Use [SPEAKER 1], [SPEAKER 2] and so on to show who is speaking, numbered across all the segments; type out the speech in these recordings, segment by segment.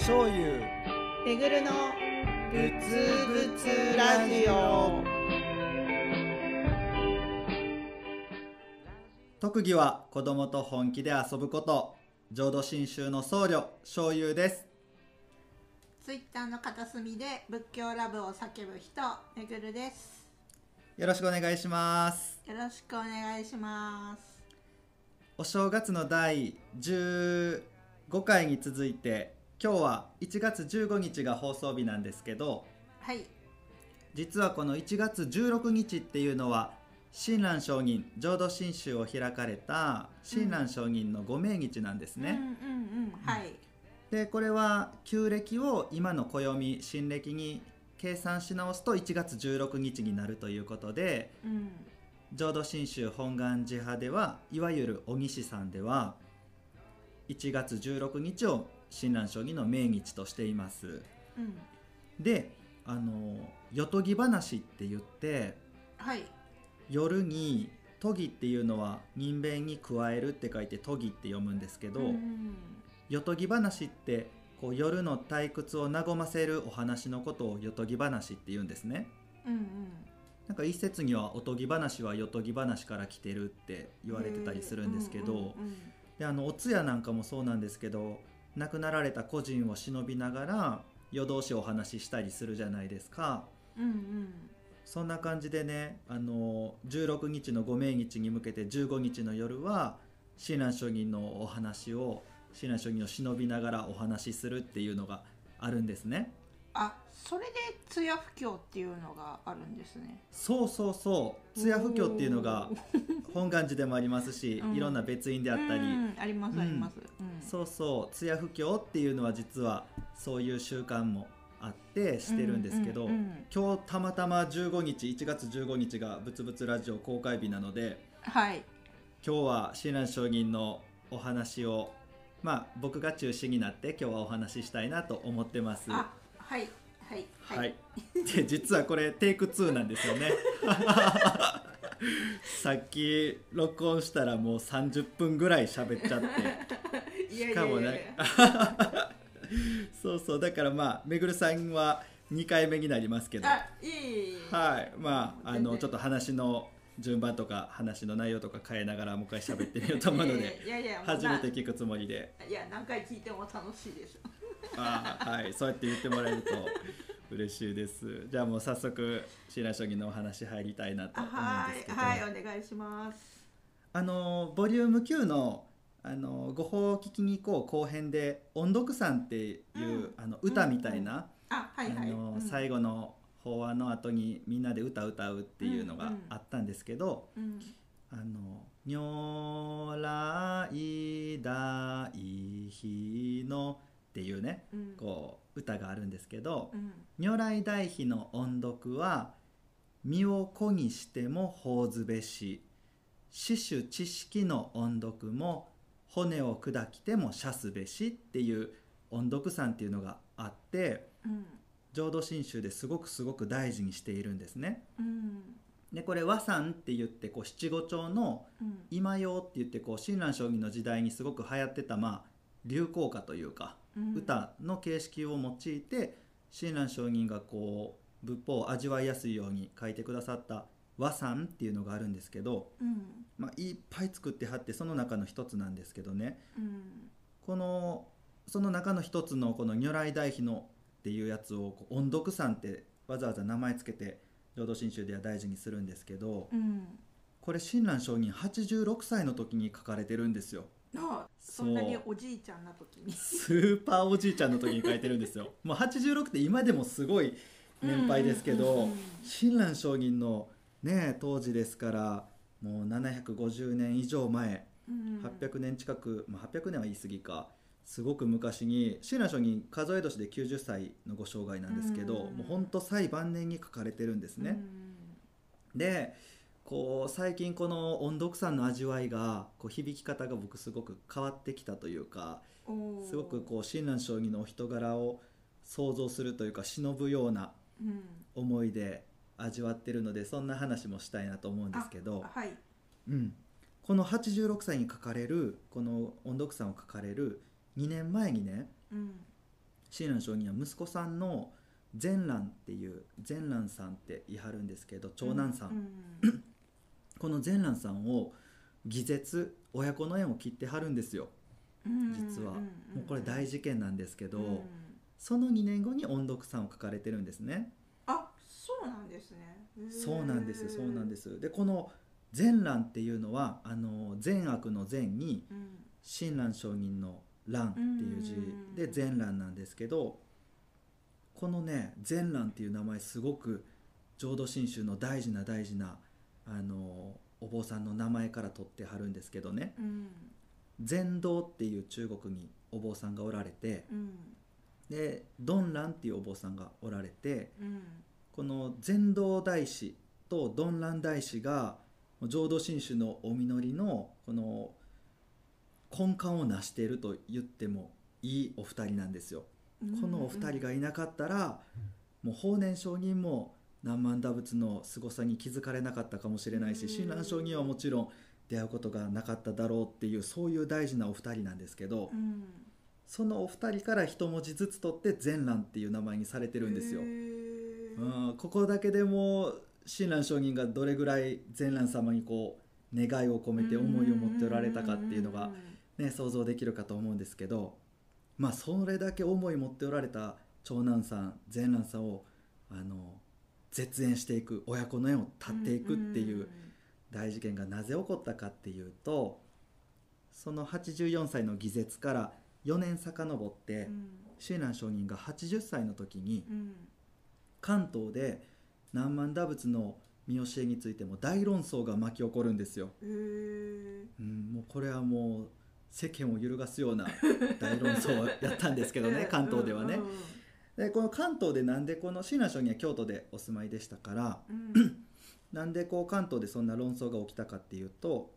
[SPEAKER 1] 醤油。
[SPEAKER 2] めぐるのぶつぶつラジオ。
[SPEAKER 1] 特技は子供と本気で遊ぶこと。浄土真宗の僧侶醤油です。
[SPEAKER 2] ツイッターの片隅で仏教ラブを叫ぶ人めぐるです。
[SPEAKER 1] よろしくお願いします。
[SPEAKER 2] よろしくお願いします。
[SPEAKER 1] お正月の第15回に続いて今日は1月15日が放送日なんですけど
[SPEAKER 2] はい。
[SPEAKER 1] 実はこの1月16日っていうのは親鸞上人浄土真宗を開かれた親鸞上人のご命日なんですね、
[SPEAKER 2] うんうんうんはい。
[SPEAKER 1] でこれは旧暦を今の暦新暦に計算し直すと1月16日になるということで
[SPEAKER 2] うん。
[SPEAKER 1] 浄土真宗本願寺派ではいわゆる小西さんでは1月16日を親鸞将棋の命日としています。
[SPEAKER 2] うん。
[SPEAKER 1] であのよとぎ話って言って
[SPEAKER 2] はい。
[SPEAKER 1] 夜に「とぎ」っていうのは人弁に加えるって書いて「とぎ」って読むんですけど、
[SPEAKER 2] うん
[SPEAKER 1] よとぎ話ってこう夜の退屈を和ませるお話のことをよとぎ話って言うんですね。
[SPEAKER 2] うんうん。
[SPEAKER 1] なんか一説にはおとぎ話はよとぎ話から来てるって言われてたりするんですけど、
[SPEAKER 2] うんうん。
[SPEAKER 1] であのお通夜なんかもそうなんですけど亡くなられた個人を忍びながら夜通しお話ししたりするじゃないですか。
[SPEAKER 2] うんうん。
[SPEAKER 1] そんな感じでねあの16日のご命日に向けて15日の夜は親鸞上人のお話を親鸞上人を忍びながらお話しするっていうのがあるんですね。
[SPEAKER 2] あそれで通夜布教っていうのがあるんですね。
[SPEAKER 1] そうそうそう。通夜布教っていうのが本願寺でもありますし、
[SPEAKER 2] うん。
[SPEAKER 1] いろんな別院であったり、
[SPEAKER 2] うんありますあります、うん
[SPEAKER 1] そうそう通夜布教っていうのは実はそういう習慣もあってしてるんですけど、
[SPEAKER 2] うんうん。うん
[SPEAKER 1] 今日たまたま15日1月15日が「ぶつぶつラジオ」公開日なので
[SPEAKER 2] はい。
[SPEAKER 1] 今日は親鸞上人のお話をまあ僕が中心になって今日はお話ししたいなと思ってます。
[SPEAKER 2] あはいはい
[SPEAKER 1] はい、で実はこれテイク2なんですよね。さっき録音したらもう30分ぐらい喋っちゃってかもね
[SPEAKER 2] や
[SPEAKER 1] そうそうだからまあめぐるさんは2回目になりますけど。
[SPEAKER 2] あいえい。
[SPEAKER 1] はい。まああのちょっと話の順番とか話の内容とか変えながらもう一回喋ってみようと思うので
[SPEAKER 2] いやいや
[SPEAKER 1] 初めて聞くつもりで。
[SPEAKER 2] ないや何回聞いても楽しいです
[SPEAKER 1] あーはい。そうやって言ってもらえると嬉しいです。じゃあもう早速親鸞将棋のお話入りたいなと思うん
[SPEAKER 2] はい
[SPEAKER 1] ですけど。
[SPEAKER 2] はい。お願いします。
[SPEAKER 1] あのボリューム9のあのご法を聞きに行こう後編で「音読さん」っていう、
[SPEAKER 2] うん。
[SPEAKER 1] あの歌みたいな、最後の法話の後にみんなで歌歌うっていうのがあったんですけど
[SPEAKER 2] うん「
[SPEAKER 1] あの如来大悲の」っていうね
[SPEAKER 2] うん。
[SPEAKER 1] こう歌があるんですけど
[SPEAKER 2] うん。
[SPEAKER 1] 如来大悲の音読は身を粉にしても法ずべし死守知識の音読も骨を砕きても射すべしっていう音読さんっていうのがあって
[SPEAKER 2] うん。
[SPEAKER 1] 浄土真宗ですごくすごく大事にしているんですね。
[SPEAKER 2] うん。
[SPEAKER 1] でこれ和算って言ってこう七五調の
[SPEAKER 2] うん。
[SPEAKER 1] 今用って言ってこう親鸞将棋の時代にすごく流行ってたまあ流行歌というか
[SPEAKER 2] うん。
[SPEAKER 1] 歌の形式を用いて親鸞上人がこう仏法を味わいやすいように書いてくださった和算っていうのがあるんですけど、
[SPEAKER 2] うん。
[SPEAKER 1] まあ、いっぱい作ってはってその中の一つなんですけどね。
[SPEAKER 2] うん。
[SPEAKER 1] このその中の一つのこの如来大悲のっていうやつを音読さんってわざわざ名前つけて浄土真宗では大事にするんですけど
[SPEAKER 2] うん。
[SPEAKER 1] これ親鸞上人86歳の時に書かれてるんですよ。
[SPEAKER 2] あそんなにおじいちゃんな時に。
[SPEAKER 1] スーパーおじいちゃんの時に書いてるんですよ。もう86って今でもすごい年配ですけど親鸞上人のね当時ですからもう750年以上前
[SPEAKER 2] うん。
[SPEAKER 1] 800年近く、まあ、800年は言い過ぎかすごく昔に親鸞上人数え年で90歳のご生涯なんですけど、
[SPEAKER 2] うん。
[SPEAKER 1] もうほんと最晩年に書かれてるんですね、でこう最近この音読さんの味わいがこう響き方が僕すごく変わってきたというかすごくこう親鸞将棋のお人柄を想像するというか忍ぶような
[SPEAKER 2] うん。
[SPEAKER 1] 思いで味わってるのでそんな話もしたいなと思うんですけど、
[SPEAKER 2] はい。
[SPEAKER 1] うん、この86歳に書かれるこの音読さんを書かれる2年前にね
[SPEAKER 2] うん。
[SPEAKER 1] 親鸞上人は息子さんの善蘭っていう善蘭さんって言い張るんですけど長男さん、
[SPEAKER 2] うん
[SPEAKER 1] この善蘭さんを義絶親子の縁を切ってはるんですよ。
[SPEAKER 2] うん
[SPEAKER 1] 実は、
[SPEAKER 2] うん
[SPEAKER 1] もうこれ大事件なんですけど、
[SPEAKER 2] うん。
[SPEAKER 1] その2年後に音読さんを書かれてるんですね。
[SPEAKER 2] あそうなんですね。
[SPEAKER 1] そうなんですよそうなんです。すでこの善蘭っていうのはあの善悪の善に
[SPEAKER 2] うん。
[SPEAKER 1] 親鸞上人の蘭っていう字で
[SPEAKER 2] うん
[SPEAKER 1] 善蘭なんですけどこのね善蘭っていう名前すごく浄土真宗の大事な大事なあのお坊さんの名前から取ってはるんですけどね。
[SPEAKER 2] うん。
[SPEAKER 1] 禅道っていう中国にお坊さんがおられて
[SPEAKER 2] うん。
[SPEAKER 1] で鈍蘭っていうお坊さんがおられて
[SPEAKER 2] うん
[SPEAKER 1] この禅道大師と鈍蘭大師が浄土真宗のお実りのこの根幹を成していると言ってもいいお二人なんですよ。
[SPEAKER 2] うん
[SPEAKER 1] このお二人がいなかったらもう法然上人も南蛮打仏の凄さに気づかれなかったかもしれないし
[SPEAKER 2] うん。
[SPEAKER 1] 親鸞上人はもちろん出会うことがなかっただろうっていうそういう大事なお二人なんですけど
[SPEAKER 2] うん。
[SPEAKER 1] そのお二人から一文字ずつ取って善蘭っていう名前にされてるんですようんここだけでも親鸞上人がどれぐらい善蘭様にこう願いを込めて思いを持っておられたかっていうのがね、想像できるかと思うんですけどまあそれだけ思い持っておられた長男さん善蘭さんをあの絶縁していく親子の縁を立っていくっていう大事件がなぜ起こったかっていうとその84歳の義絶から4年遡って
[SPEAKER 2] うん。
[SPEAKER 1] 親鸞上人が80歳の時に
[SPEAKER 2] うん
[SPEAKER 1] 関東で南蛮打仏の見教えについても大論争が巻き起こるんですよ。うん、もうこれはもう世間を揺るがすような 大論争やったんですけどね関東ではね
[SPEAKER 2] うん。うん
[SPEAKER 1] でこの関東でなんでこの親鸞上人は京都でお住まいでしたから
[SPEAKER 2] うん
[SPEAKER 1] なんでこう関東でそんな論争が起きたかっていうと、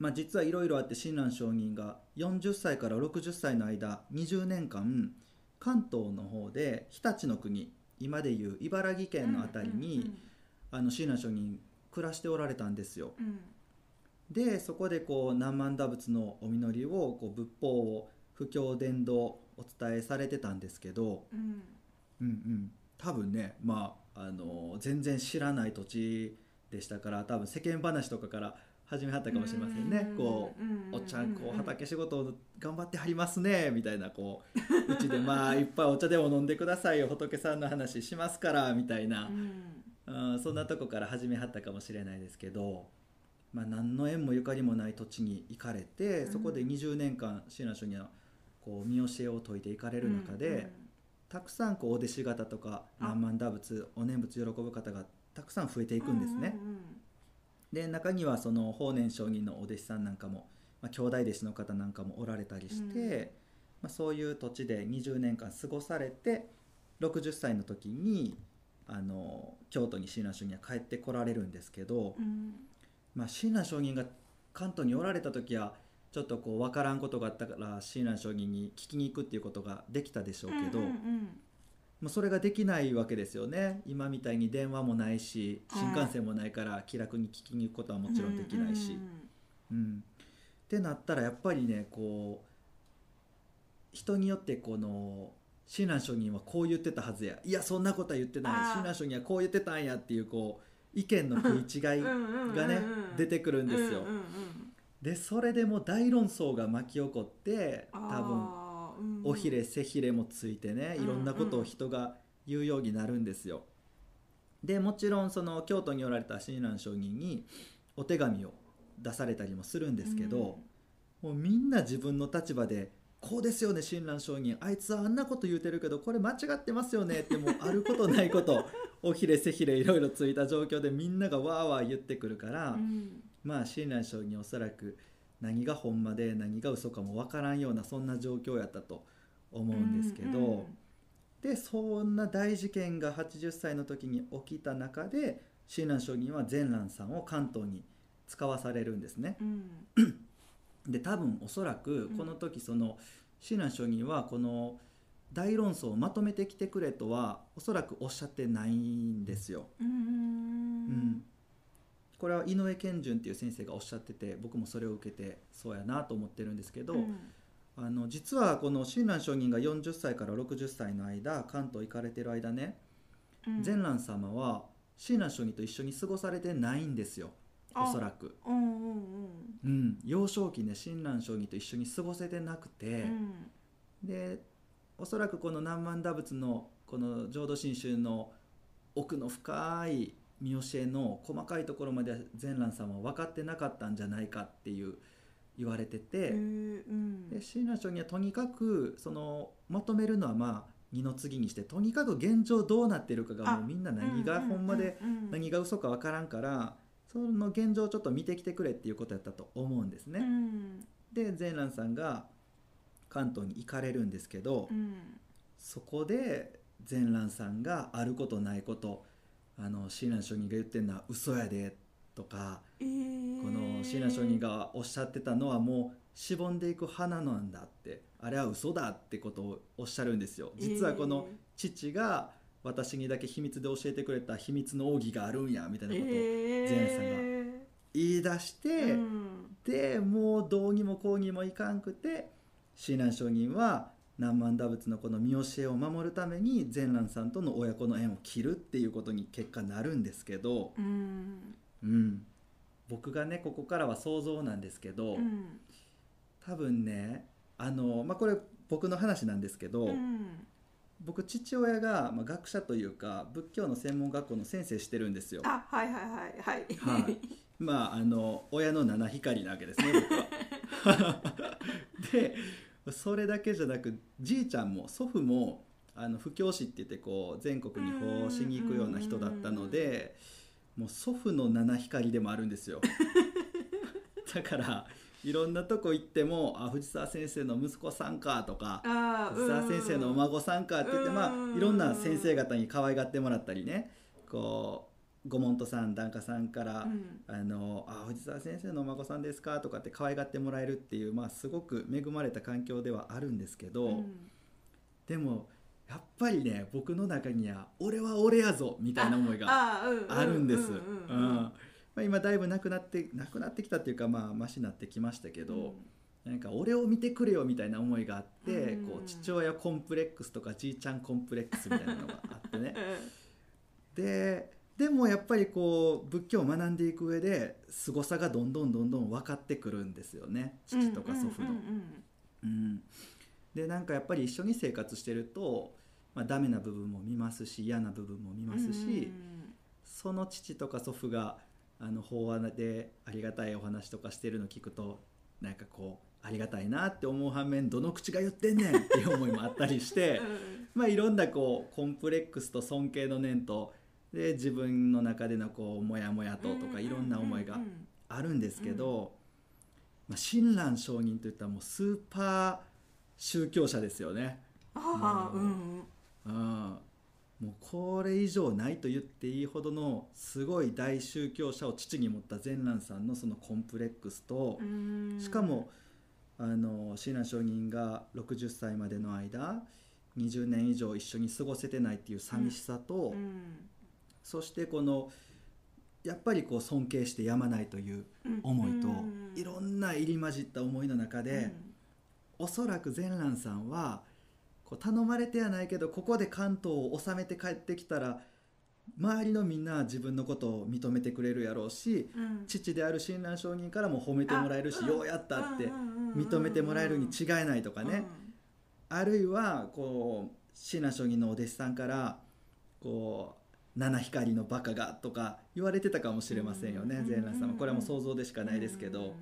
[SPEAKER 1] まあ、実はいろいろあって親鸞上人が40歳から60歳の間20年間関東の方で日立の国今でいう茨城県の辺りに、あの親鸞上人暮らしておられたんですよ。
[SPEAKER 2] うん。
[SPEAKER 1] でそこでこう南蛮打仏のお実りをこう仏法を布教伝道お伝えされてたんですけど、
[SPEAKER 2] うん。
[SPEAKER 1] うんうん、多分ねまああの全然知らない土地でしたから多分世間話とかから始めはったかもしれませんね。こうおっちゃんこう畑仕事を頑張ってはりますねみたいなこううちでまあ いっぱいお茶でも飲んでくださいよ仏さんの話しますからみたいな。
[SPEAKER 2] う、ん。
[SPEAKER 1] うん、そんなとこから始めはったかもしれないですけど、まあ、何の縁もゆかりもない土地に行かれて
[SPEAKER 2] うん。
[SPEAKER 1] そこで20年間親鸞書にはこう見教えを説いていかれる中で、たくさんこうお弟子方とか
[SPEAKER 2] あ。
[SPEAKER 1] 南蛮打仏お念仏喜ぶ方がたくさん増えていくんですね。
[SPEAKER 2] うんうん
[SPEAKER 1] で中にはその法然上人のお弟子さんなんかも、まあ、兄弟弟子の方なんかもおられたりして、
[SPEAKER 2] うん。
[SPEAKER 1] まあ、そういう土地で20年間過ごされて60歳の時にあの京都に親鸞上人は帰ってこられるんですけど、
[SPEAKER 2] うん。
[SPEAKER 1] まあ、親鸞上人が関東におられた時はちょっとこう分からんことがあったから親鸞上人に聞きに行くっていうことができたでしょうけど、
[SPEAKER 2] うんうんうん
[SPEAKER 1] もうそれができないわけですよね。今みたいに電話もないし新幹線もないから気楽に聞きに行くことはもちろんできないし。うん、ってなったらやっぱりねこう人によってこの親鸞上人はこう言ってたはずや。いやそんなことは言ってない。親鸞上人はこう言ってたんやっていうこう意見の食い違い
[SPEAKER 2] うん
[SPEAKER 1] がね
[SPEAKER 2] うんうんうん。
[SPEAKER 1] 出てくるんですよ。
[SPEAKER 2] うんうんうん
[SPEAKER 1] でそれでもう大論争が巻き起こって多分尾ひれ背ひれもついてねいろんなことを人が言うようになるんですよ。でもちろんその京都におられた親鸞上人にお手紙を出されたりもするんですけど、もうみんな自分の立場で「こうですよね親鸞上人あいつはあんなこと言うてるけどこれ間違ってますよね」ってもうあることないこと 尾ひれ背ひれいろいろついた状況でみんながわーわー言ってくるから、
[SPEAKER 2] うん。
[SPEAKER 1] まあ親鸞上人おそらく何がほんまで何が嘘かもわからんようなそんな状況やったと思うんですけど、
[SPEAKER 2] うんうん
[SPEAKER 1] でそんな大事件が80歳の時に起きた中で親鸞上人は善蘭さんを関東に使わされるんですね。
[SPEAKER 2] うん。
[SPEAKER 1] で多分おそらく
[SPEAKER 2] うん。
[SPEAKER 1] この時その親鸞上人はこの大論争をまとめてきてくれとはおそらくおっしゃってないんですよ。
[SPEAKER 2] うん。
[SPEAKER 1] うんこれは井上健順っていう先生がおっしゃってて僕もそれを受けてそうやなと思ってるんですけど、
[SPEAKER 2] うん。
[SPEAKER 1] あの実はこの親鸞上人が40歳から60歳の間関東行かれてる間ね、
[SPEAKER 2] うん。
[SPEAKER 1] 善蘭様は親鸞上人と一緒に過ごされてないんですよおそらく。
[SPEAKER 2] うんうんうん。
[SPEAKER 1] うん、幼少期ね親鸞上人と一緒に過ごせてなくて、
[SPEAKER 2] うん。
[SPEAKER 1] でおそらくこの南蛮打仏のこの浄土真宗の奥の深い見教えの細かいところまで善蘭さんは分かってなかったんじゃないかっていう言われて
[SPEAKER 2] へ
[SPEAKER 1] て、
[SPEAKER 2] ーうん。
[SPEAKER 1] で親鸞上人はとにかくそのまとめるのはまあ二の次にしてとにかく現状どうなってるかが
[SPEAKER 2] あ
[SPEAKER 1] もうみんな何がほんまで何が嘘か分からんからその現状をちょっと見てきてくれっていうことやったと思うんですね。
[SPEAKER 2] うん。
[SPEAKER 1] で善蘭さんが関東に行かれるんですけど、
[SPEAKER 2] うん。
[SPEAKER 1] そこで善蘭さんがあることないことあの親鸞上人が言ってるのは嘘やでとか
[SPEAKER 2] えー。
[SPEAKER 1] この親鸞上人がおっしゃってたのはもうしぼんでいく花なんだってあれは嘘だってことをおっしゃるんですよ。実はこの父が私にだけ秘密で教えてくれた秘密の奥義があるんやみたいなことを
[SPEAKER 2] えー。
[SPEAKER 1] 善さんが言い出して、
[SPEAKER 2] うん。
[SPEAKER 1] でもうどうにもこうにもいかんくて親鸞上人は南蛮打仏のこの見教えを守るために善蘭さんとの親子の縁を切るっていうことに結果なるんですけど、
[SPEAKER 2] うん。
[SPEAKER 1] うん、僕がねここからは想像なんですけど、
[SPEAKER 2] うん。
[SPEAKER 1] 多分ねあの、まあ、これ僕の話なんですけど、
[SPEAKER 2] うん。
[SPEAKER 1] 僕父親が、まあ、学者というか仏教の専門学校の先生してるんですよ。
[SPEAKER 2] あはいはいはいはい。
[SPEAKER 1] はい、まああの親の七光なわけですね僕は。でそれだけじゃなくじいちゃんも祖父もあの布教師って言ってこう全国に奉しに行くような人だったのでもう祖父の七光でもあるんですよ。だからいろんなとこ行っても「あ藤沢先生の息子さんか」とか藤沢先生のお孫さんかって言って、ま
[SPEAKER 2] うん
[SPEAKER 1] あ、いろんな先生方に可愛がってもらったりねこうご門徒さん檀家さんから「
[SPEAKER 2] うん。
[SPEAKER 1] あのあ藤沢先生のお孫さんですか?」とかって可愛がってもらえるっていう、まあ、すごく恵まれた環境ではあるんですけど、
[SPEAKER 2] うん。
[SPEAKER 1] でもやっぱりね僕の中には「俺は俺やぞ」みたいな思いが
[SPEAKER 2] あ
[SPEAKER 1] るんです。今だいぶなくなってなくなってきたっていうかまあマシになってきましたけど、なんか俺を見てくれよみたいな思いがあって、
[SPEAKER 2] うん。
[SPEAKER 1] こう父親コンプレックスとかじいちゃんコンプレックスみたいなのがあってね。ででもやっぱりこう仏教を学んでいく上で凄さがどんどんどんどん分かってくるんですよね。父とか祖父の。
[SPEAKER 2] うんうん。
[SPEAKER 1] うん。でなんかやっぱり一緒に生活してると、まあ、ダメな部分も見ますし嫌な部分も見
[SPEAKER 2] うん
[SPEAKER 1] ますし、
[SPEAKER 2] うん
[SPEAKER 1] その父とか祖父があの法話でありがたいお話とかしてるの聞くとなんかこうありがたいなって思う反面どの口が言ってんねんっていう思いもあったりして まあいろんなこうコンプレックスと尊敬の念とで自分の中でのこうモヤモヤととかいろんな思いがあるんですけど、まあ、親鸞上人といったらもうスーパー宗教者ですよね。
[SPEAKER 2] ああうん
[SPEAKER 1] うん。もうこれ以上ないと言っていいほどのすごい大宗教者を父に持った善蘭さんのそのコンプレックスと
[SPEAKER 2] うん。
[SPEAKER 1] しかもあの親鸞上人が60歳までの間20年以上一緒に過ごせてないっていう寂しさと、
[SPEAKER 2] うん
[SPEAKER 1] そしてこのやっぱりこう尊敬してやまないという
[SPEAKER 2] うん。
[SPEAKER 1] 思いと、
[SPEAKER 2] うん。
[SPEAKER 1] いろんな入り混じった思いの中で、おそらく善蘭さんはこう頼まれてはないけどここで関東を収めて帰ってきたら周りのみんなは自分のことを認めてくれるやろうし
[SPEAKER 2] うん。
[SPEAKER 1] 父である親鸞上人からも褒めてもらえるし
[SPEAKER 2] あ
[SPEAKER 1] ようやったって
[SPEAKER 2] うん
[SPEAKER 1] 認めてもらえるに違いないとかね。あるいはこう親鸞上人のお弟子さんからこう七光のバカがとか言われてたかもしれませんよね
[SPEAKER 2] うん
[SPEAKER 1] 善蘭さんは。これはもう想像でしかないですけ
[SPEAKER 2] うん
[SPEAKER 1] ど。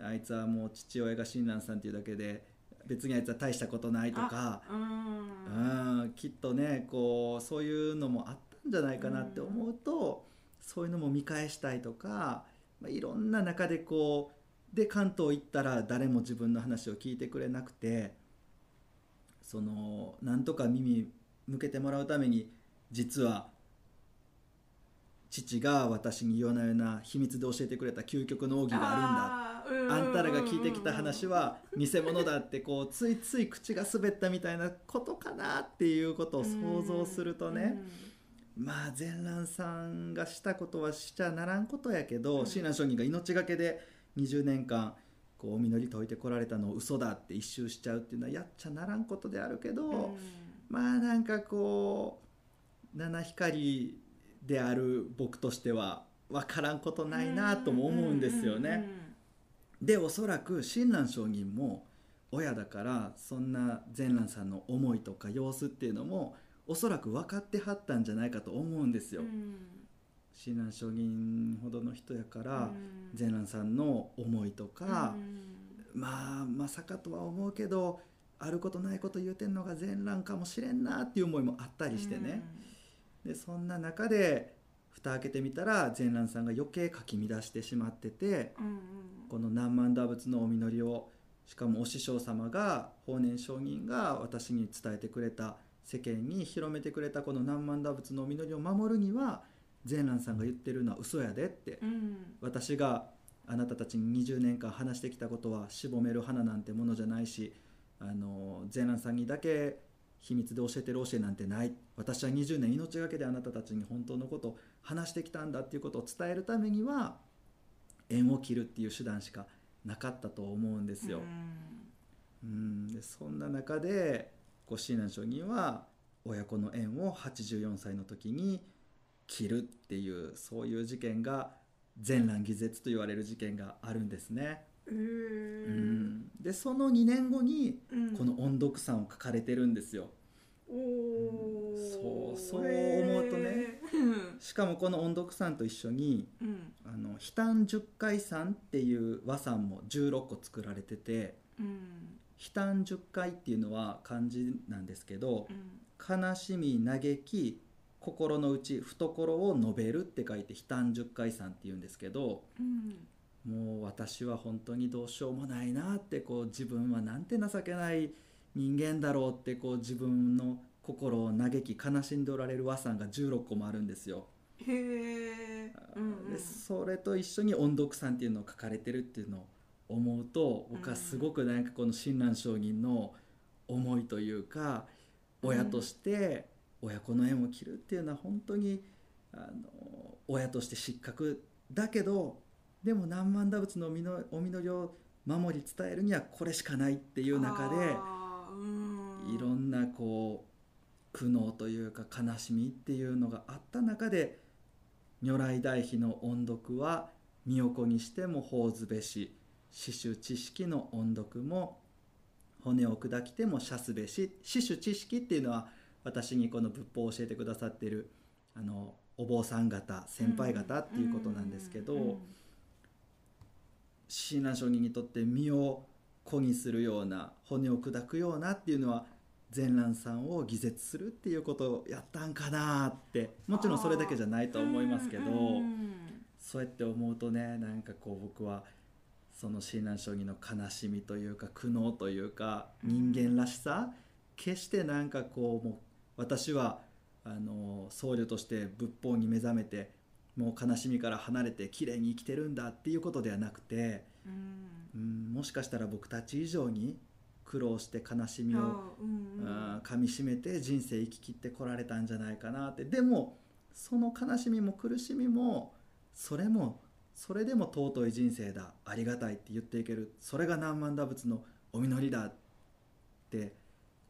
[SPEAKER 1] あいつはもう父親が親鸞さんっていうだけで別にあいつは大したことないとか
[SPEAKER 2] うん。
[SPEAKER 1] うんきっとねこうそういうのもあったんじゃないかなって思うと、そういうのも見返したいとか、まあ、いろんな中でこうで関東行ったら誰も自分の話を聞いてくれなくてそのなんとか耳向けてもらうために実は父が私に夜な夜な秘密で教えてくれた究極の奥義があるんだ。
[SPEAKER 2] あん。
[SPEAKER 1] たらが聞いてきた話は偽物だってこうついつい口が滑ったみたいなことかなっていうことを想像するとね、まあ善蘭さんがしたことはしちゃならんことやけど
[SPEAKER 2] うん。
[SPEAKER 1] 親鸞上人が命がけで20年間こうお祈り解いてこられたのを嘘だって一周しちゃうっていうのはやっちゃならんことであるけど、
[SPEAKER 2] うん。
[SPEAKER 1] まあなんかこう七光である僕としては分からんことないなとも思うんですよね。でおそらく親鸞上人も親だからそんな善蘭さんの思いとか様子っていうのもおそらく分かってはったんじゃないかと思うんですよ。
[SPEAKER 2] うん。
[SPEAKER 1] 親鸞上人ほどの人やから
[SPEAKER 2] うん。
[SPEAKER 1] 善蘭さんの思いとか、
[SPEAKER 2] うん。
[SPEAKER 1] まあまさかとは思うけどあることないこと言うてんのが善蘭かもしれんなっていう思いもあったりしてね、でそんな中で蓋開けてみたら善蘭さんが余計かき乱してしまってて
[SPEAKER 2] うんうん。
[SPEAKER 1] この何万打仏のお祈りをしかもお師匠様が法然上人が私に伝えてくれた世間に広めてくれたこの何万打仏のお祈りを守るには善蘭さんが言ってるのは嘘やでって
[SPEAKER 2] うん。
[SPEAKER 1] 私があなたたちに20年間話してきたことはしぼめる花なんてものじゃないしあの善蘭さんにだけ秘密で教えてる教えなんてない私は20年命がけであなたたちに本当のことを話してきたんだっていうことを伝えるためには縁を切るっていう手段しかなかったと思うんですよ。うんでそんな中でご親鸞上人は親子の縁を84歳の時に切るっていうそういう事件が善蘭義絶と言われる事件があるんですね。
[SPEAKER 2] う
[SPEAKER 1] うん。んでその2年後に
[SPEAKER 2] うん。
[SPEAKER 1] この音読山を書かれてるんですよ。
[SPEAKER 2] おー。
[SPEAKER 1] そうそう思うとね。しかもこの音読山と一緒に
[SPEAKER 2] うん。
[SPEAKER 1] あの悲嘆十回山っていう和山も16個作られてて
[SPEAKER 2] うん。
[SPEAKER 1] 悲嘆十回っていうのは漢字なんですけど
[SPEAKER 2] うん。
[SPEAKER 1] 悲しみ嘆き心の内懐を述べるって書いて悲嘆十回山っていうんですけど
[SPEAKER 2] うん
[SPEAKER 1] もう私は本当にどうしようもないなってこう自分はなんて情けない人間だろうってこう自分の心を嘆き悲しんでおられる和さんが16個もあるんですよ。
[SPEAKER 2] へえうん
[SPEAKER 1] でそれと一緒に音読さんっていうのを書かれてるっていうのを思うと僕はすごくなんかこの親鸞上人の思いというか
[SPEAKER 2] うん
[SPEAKER 1] 親として親子の縁を切るっていうのは本当にあの親として失格だけどでも何万打仏のお実りを守り伝えるにはこれしかないっていう中でいろんなこう苦悩というか悲しみっていうのがあった中で如来大悲の音読は身横にしても法ずべし死守知識の音読も骨を砕きても射すべし死守知識っていうのは私にこの仏法を教えてくださっているあのお坊さん方先輩方っていうことなんですけど、
[SPEAKER 2] うん
[SPEAKER 1] 親鸞上人にとって身を粉にするような骨を砕くようなっていうのは善蘭さんを偽絶するっていうことをやったんかなってもちろんそれだけじゃないとは思いますけど、
[SPEAKER 2] うん
[SPEAKER 1] そうやって思うとねなんかこう僕はその親鸞上人の悲しみというか苦悩というか人間らしさ、決してなんかこうもう私はあの僧侶として仏法に目覚めてもう悲しみから離れて綺麗に生きてるんだっていうことではなくて。
[SPEAKER 2] うん。
[SPEAKER 1] うん、もしかしたら僕たち以上に苦労して悲しみを、
[SPEAKER 2] あうんうん。
[SPEAKER 1] 噛みしめて人生生き切ってこられたんじゃないかなって。でもその悲しみも苦しみもそれもそれでも尊い人生だ。ありがたいって言っていける。それが何万打仏のお実りだって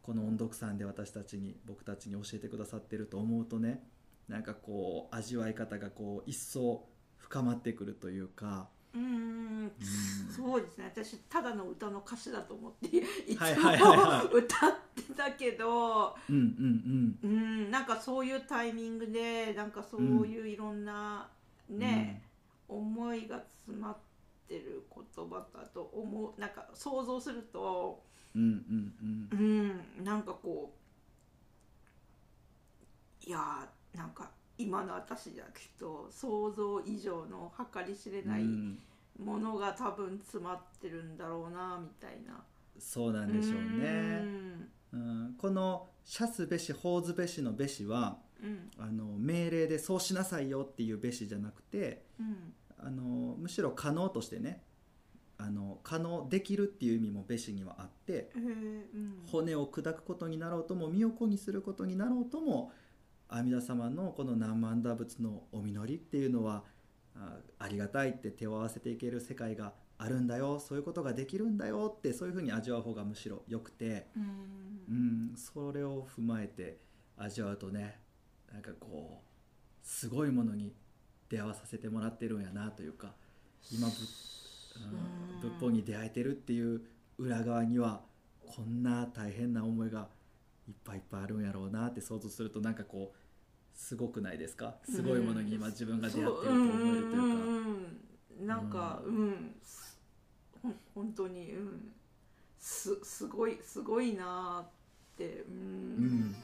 [SPEAKER 1] この音読さんで私たちに僕たちに教えてくださってると思うとねなんかこう味わい方がこう一層深まってくるというか。
[SPEAKER 2] うん。
[SPEAKER 1] うん。
[SPEAKER 2] そうですね。私ただの歌の歌詞だと思っていつも歌ってたけど
[SPEAKER 1] うんうんうん。
[SPEAKER 2] うんなんかそういうタイミングでなんかそういういろんなね、思いが詰まってる言葉だと思う。なんか想像すると
[SPEAKER 1] うんうんうん。
[SPEAKER 2] うんなんかこういやーなんか今の私じゃきっと想像以上の計り知れない
[SPEAKER 1] うん。
[SPEAKER 2] ものが多分詰まってるんだろうなみたいな。
[SPEAKER 1] そうなんでしょうね。うん、この「射すべし法ずべし」の「べしは
[SPEAKER 2] うん。うん
[SPEAKER 1] あの命令でそうしなさいよっていうべしじゃなくて
[SPEAKER 2] うん。
[SPEAKER 1] あのむしろ可能としてねあの可能できるっていう意味もべしにはあって
[SPEAKER 2] うん。
[SPEAKER 1] 骨を砕くことになろうとも身を粉にすることになろうとも阿弥陀様のこの何万打仏のお実りっていうのはあありがたいって手を合わせていける世界があるんだよそういうことができるんだよってそういうふうに味わう方がむしろ良くて、
[SPEAKER 2] うん。
[SPEAKER 1] うん、それを踏まえて味わうとねなんかこうすごいものに出会わさせてもらってるんやなというか今ぶ、うん、
[SPEAKER 2] うん
[SPEAKER 1] 仏法に出会えてるっていう裏側にはこんな大変な思いがいっぱいいっぱいあるんやろうなって想像するとなんかこうすごくないですか？すごいものに今自分が出会ってると思えるというか。
[SPEAKER 2] うんなんかうん、ほん本当に。うん。すすごいすごいなーって。うん、
[SPEAKER 1] うん。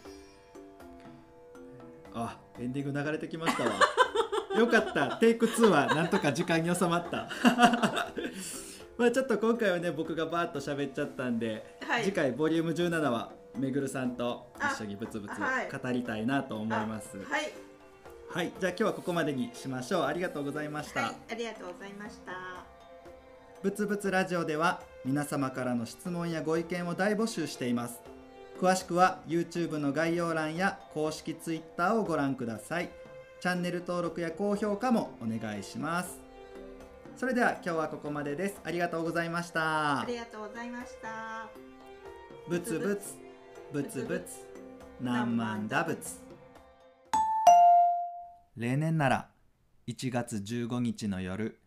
[SPEAKER 1] あエンディング流れてきましたわ。よかった。テイク2はなんとか時間に収まった。まあちょっと今回はね僕がバーッと喋っちゃったんで、
[SPEAKER 2] はい。
[SPEAKER 1] 次回ボリューム17はめぐるさんと一緒にブツブツ
[SPEAKER 2] あはい。
[SPEAKER 1] 語りたいなと思います。
[SPEAKER 2] あはい。
[SPEAKER 1] はいじゃあ今日はここまでにしましょう。ありがとうございました、
[SPEAKER 2] はいありがとうございました。
[SPEAKER 1] ぶつぶつラジオでは皆様からの質問やご意見を大募集しています。詳しくは YouTube の概要欄や公式 Twitter をご覧ください。チャンネル登録や高評価もお願いします。それでは今日はここまでです。ありがとうございました。
[SPEAKER 2] ありがとうございました。
[SPEAKER 1] ぶつぶつぶつぶつ何万打仏。例年なら1月15日の夜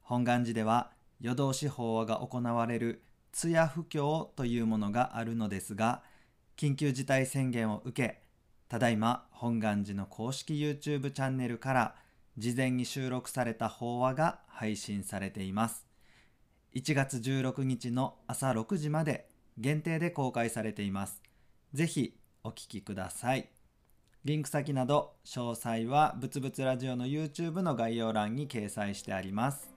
[SPEAKER 1] 本願寺では夜通し法話が行われる通夜布教というものがあるのですが緊急事態宣言を受けただいま本願寺の公式 YouTube チャンネルから事前に収録された法話が配信されています。1月16日の朝6時まで限定で公開されています。ぜひお聞きください。リンク先など詳細はぶつぶつラジオの YouTube の概要欄に掲載してあります。